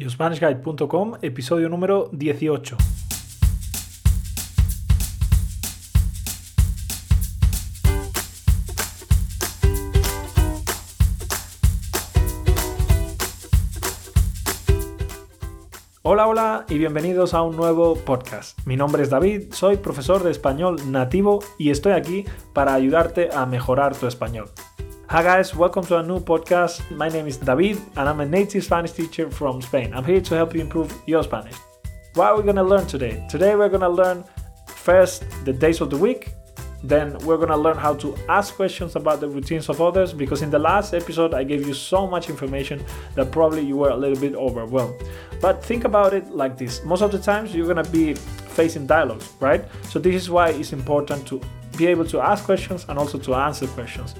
YoSpanishGuide.com, episodio número 18. Hola, hola y bienvenidos a un nuevo podcast. Mi nombre es David, soy profesor de español nativo y estoy aquí para ayudarte a mejorar tu español. Hi guys, welcome to a new podcast. My name is David and I'm a native Spanish teacher from Spain. I'm here to help you improve your Spanish. What are we gonna learn today? Today we're gonna learn first the days of the week, then we're gonna learn how to ask questions about the routines of others because in the last episode I gave you so much information that probably you were a little bit overwhelmed. But think about it like this most of the times you're gonna be facing dialogues, right? So this is why it's important to be able to ask questions and also to answer questions.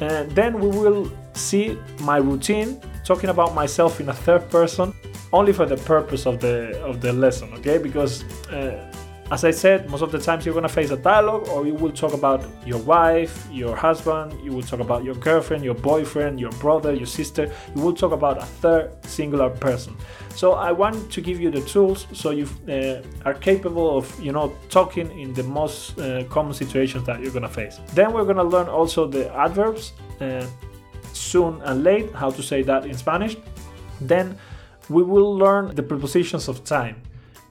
And then we will see my routine talking about myself in a third person only for the purpose of the of the lesson okay? Because uh, as i said most of the times you're to face a dialogue or you will talk about your wife your husband you will talk about your girlfriend your boyfriend your brother your sister you will talk about a third singular person. So i want to give you the tools so you uh, are capable of you know talking in the most uh, common situations that you're to face. Then we're to learn also the adverbs uh, soon and late how to say that in spanish. Then we will learn the prepositions of time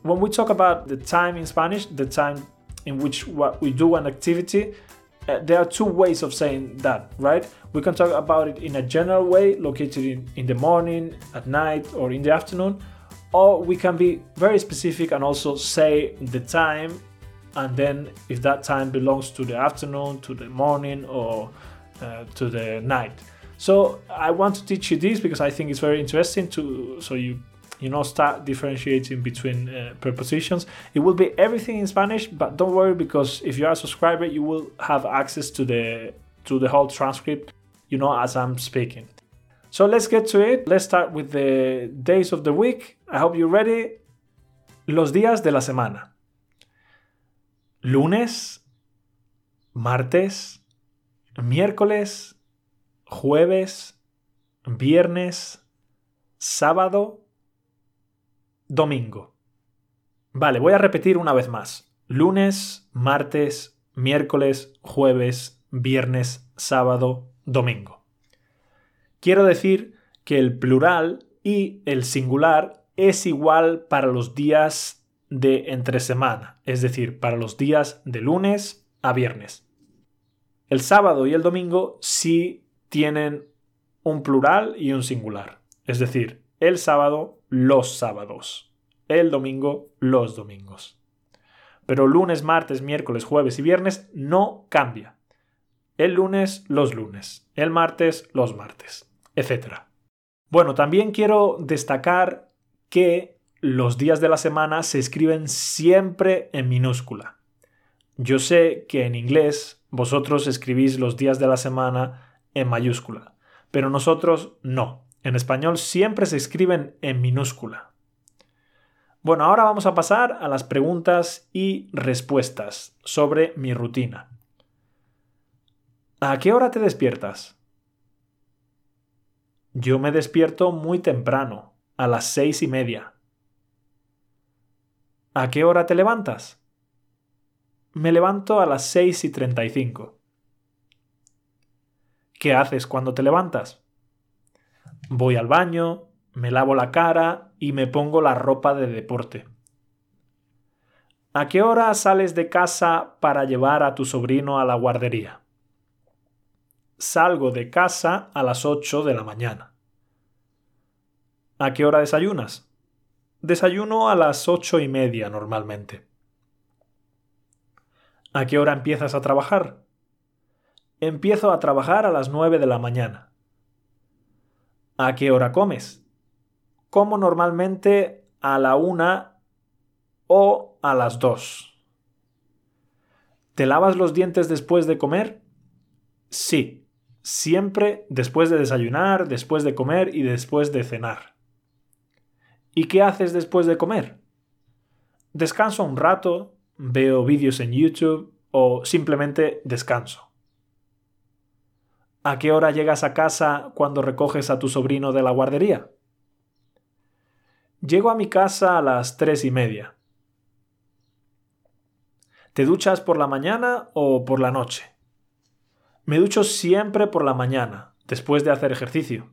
when we talk about the time in Spanish, the time in which what we do an activity, uh, there are two ways of saying that, right? We can talk about it in a general way, located in, in the morning, at night, or in the afternoon, or we can be very specific and also say the time, and then if that time belongs to the afternoon, to the morning, or uh, to the night. So I want to teach you this because I think it's very interesting to so you you know start differentiating between uh, prepositions. It will be everything in spanish but don't worry because if you are a subscriber you will have access to the to the whole transcript you know as i'm speaking. So let's get to it. Let's start with the days of the week. I hope you're ready. Los días de la semana. Lunes martes miércoles jueves viernes sábado domingo. Vale, voy a repetir una vez más. Lunes, martes, miércoles, jueves, viernes, sábado, domingo. Quiero decir que el plural y el singular es igual para los días de entre semana, es decir, para los días de lunes a viernes. El sábado y el domingo sí tienen un plural y un singular, es decir, el sábado los sábados. El domingo, los domingos. Pero lunes, martes, miércoles, jueves y viernes no cambia. El lunes, los lunes. El martes, los martes. Etc. Bueno, también quiero destacar que los días de la semana se escriben siempre en minúscula. Yo sé que en inglés vosotros escribís los días de la semana en mayúscula, pero nosotros no. En español siempre se escriben en minúscula. Bueno, ahora vamos a pasar a las preguntas y respuestas sobre mi rutina. ¿A qué hora te despiertas? Yo me despierto muy temprano, a las seis y media. ¿A qué hora te levantas? Me levanto a las seis y treinta y cinco. ¿Qué haces cuando te levantas? Voy al baño, me lavo la cara y me pongo la ropa de deporte. ¿A qué hora sales de casa para llevar a tu sobrino a la guardería? Salgo de casa a las 8 de la mañana. ¿A qué hora desayunas? Desayuno a las ocho y media normalmente. ¿A qué hora empiezas a trabajar? Empiezo a trabajar a las 9 de la mañana. ¿A qué hora comes? Como normalmente a la una o a las dos. ¿Te lavas los dientes después de comer? Sí, siempre después de desayunar, después de comer y después de cenar. ¿Y qué haces después de comer? Descanso un rato, veo vídeos en YouTube o simplemente descanso. ¿A qué hora llegas a casa cuando recoges a tu sobrino de la guardería? Llego a mi casa a las tres y media. ¿Te duchas por la mañana o por la noche? Me ducho siempre por la mañana, después de hacer ejercicio.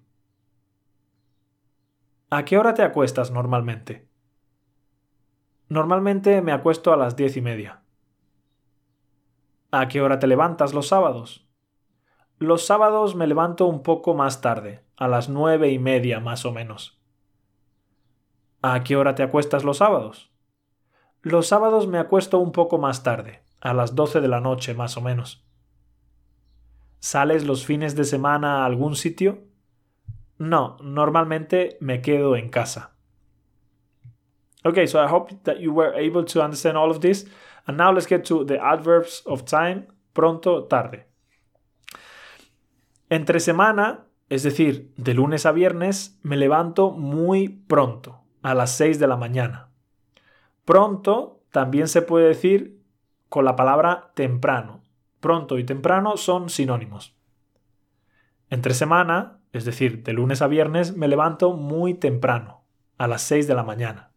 ¿A qué hora te acuestas normalmente? Normalmente me acuesto a las diez y media. ¿A qué hora te levantas los sábados? Los sábados me levanto un poco más tarde, a las nueve y media más o menos. ¿A qué hora te acuestas los sábados? Los sábados me acuesto un poco más tarde, a las doce de la noche más o menos. ¿Sales los fines de semana a algún sitio? No, normalmente me quedo en casa. Okay, so I hope that you were able to understand all of this. And now let's get to the adverbs of time, pronto, tarde. Entre semana, es decir, de lunes a viernes, me levanto muy pronto, a las 6 de la mañana. Pronto también se puede decir con la palabra temprano. Pronto y temprano son sinónimos. Entre semana, es decir, de lunes a viernes, me levanto muy temprano, a las 6 de la mañana.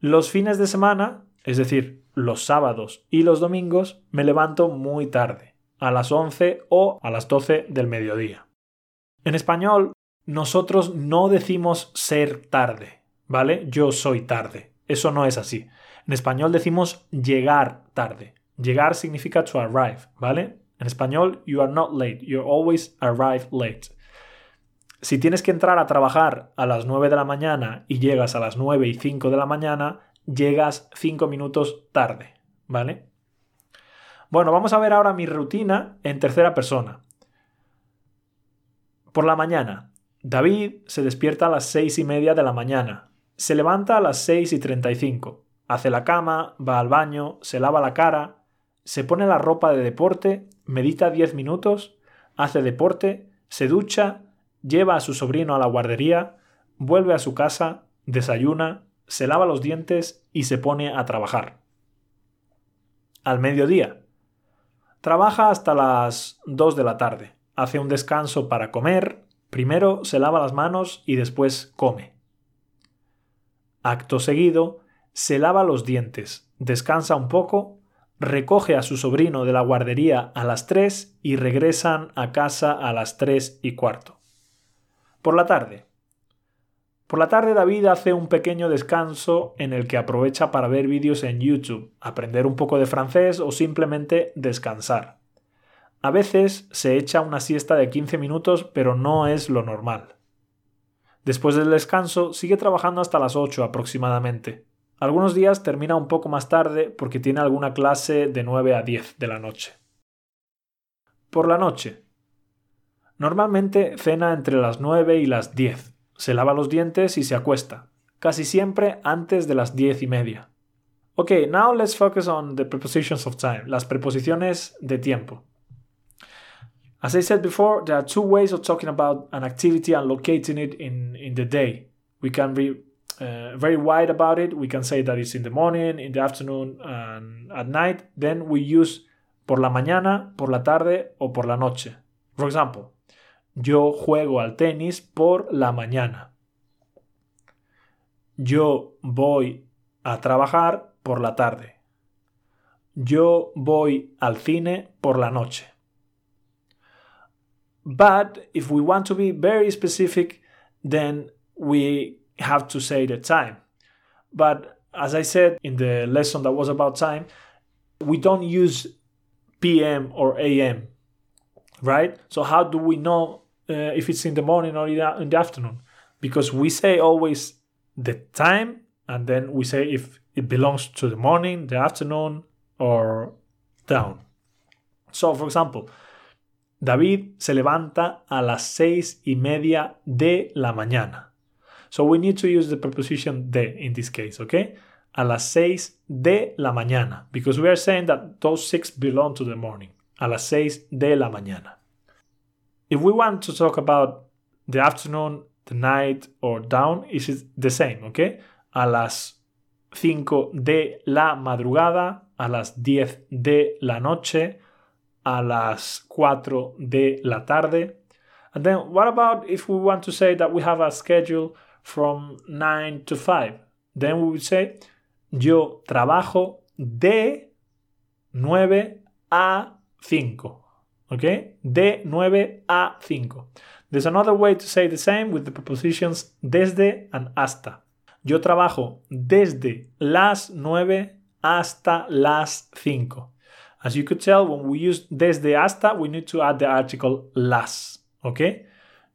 Los fines de semana, es decir, los sábados y los domingos, me levanto muy tarde, a las 11 o a las 12 del mediodía. En español, nosotros no decimos ser tarde, ¿vale? Yo soy tarde. Eso no es así. En español decimos llegar tarde. Llegar significa to arrive, ¿vale? En español, you are not late, you always arrive late. Si tienes que entrar a trabajar a las 9 de la mañana y llegas a las 9 y 5 de la mañana, llegas 5 minutos tarde, ¿vale? Bueno, vamos a ver ahora mi rutina en tercera persona. Por la mañana, David se despierta a las 6 y media de la mañana. Se levanta a las 6 y 35. Hace la cama, va al baño, se lava la cara, se pone la ropa de deporte, medita 10 minutos, hace deporte, se ducha, lleva a su sobrino a la guardería, vuelve a su casa, desayuna, se lava los dientes y se pone a trabajar. Al mediodía. Trabaja hasta las 2 de la tarde. Hace un descanso para comer, primero se lava las manos y después come. Acto seguido, se lava los dientes, descansa un poco, recoge a su sobrino de la guardería a las 3 y regresan a casa a las 3 y cuarto. Por la tarde. Por la tarde David hace un pequeño descanso en el que aprovecha para ver vídeos en YouTube, aprender un poco de francés o simplemente descansar. A veces se echa una siesta de 15 minutos, pero no es lo normal. Después del descanso sigue trabajando hasta las 8 aproximadamente. Algunos días termina un poco más tarde porque tiene alguna clase de 9 a 10 de la noche. Por la noche. Normalmente cena entre las 9 y las 10. Se lava los dientes y se acuesta, casi siempre antes de las 10 y media. Ok, now let's focus on the prepositions of time, las preposiciones de tiempo. As I said before, there are two ways of talking about an activity and locating it in, in the day. We can be uh, very wide about it. We can say that it's in the morning, in the afternoon, and at night. Then we use por la mañana, por la tarde o por la noche. For example, Yo juego al tenis por la mañana. Yo voy a trabajar por la tarde. Yo voy al cine por la noche. But if we want to be very specific, then we have to say the time. But as I said in the lesson that was about time, we don't use PM or AM, right? So, how do we know uh, if it's in the morning or in the afternoon because we say always the time and then we say if it belongs to the morning, the afternoon, or down. So, for example, David se levanta a las seis y media de la mañana. So we need to use the preposition de in this case, okay? A las seis de la mañana, because we are saying that those six belong to the morning. A las seis de la mañana. If we want to talk about the afternoon, the night or down, is the same, ¿ok? A las 5 de la madrugada, a las 10 de la noche, a las 4 de la tarde. And then what about if we want to say that we have a schedule from 9 to 5. Then we would say yo trabajo de 9 a 5. Okay? De 9 a 5. There's another way to say the same with the prepositions desde and hasta. Yo trabajo desde las 9 hasta las 5. As you could tell, when we use desde hasta, we need to add the article las. ¿Ok?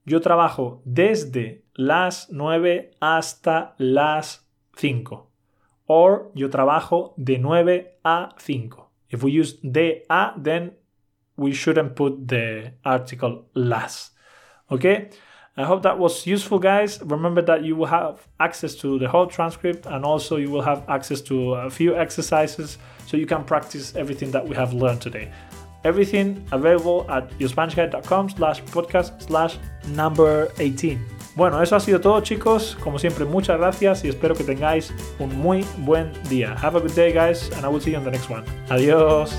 Yo trabajo desde las 9 hasta las 5. Or yo trabajo de 9 a 5. If we use de a, then we shouldn't put the article las. Okay? I hope that was useful, guys. Remember that you will have access to the whole transcript and also you will have access to a few exercises so you can practice everything that we have learned today. Everything available at yourspanishguide.com slash podcast slash number 18. Bueno, eso ha sido todo chicos. Como siempre, muchas gracias y espero que tengáis un muy buen día. Have a good day guys and I will see you on the next one. Adiós.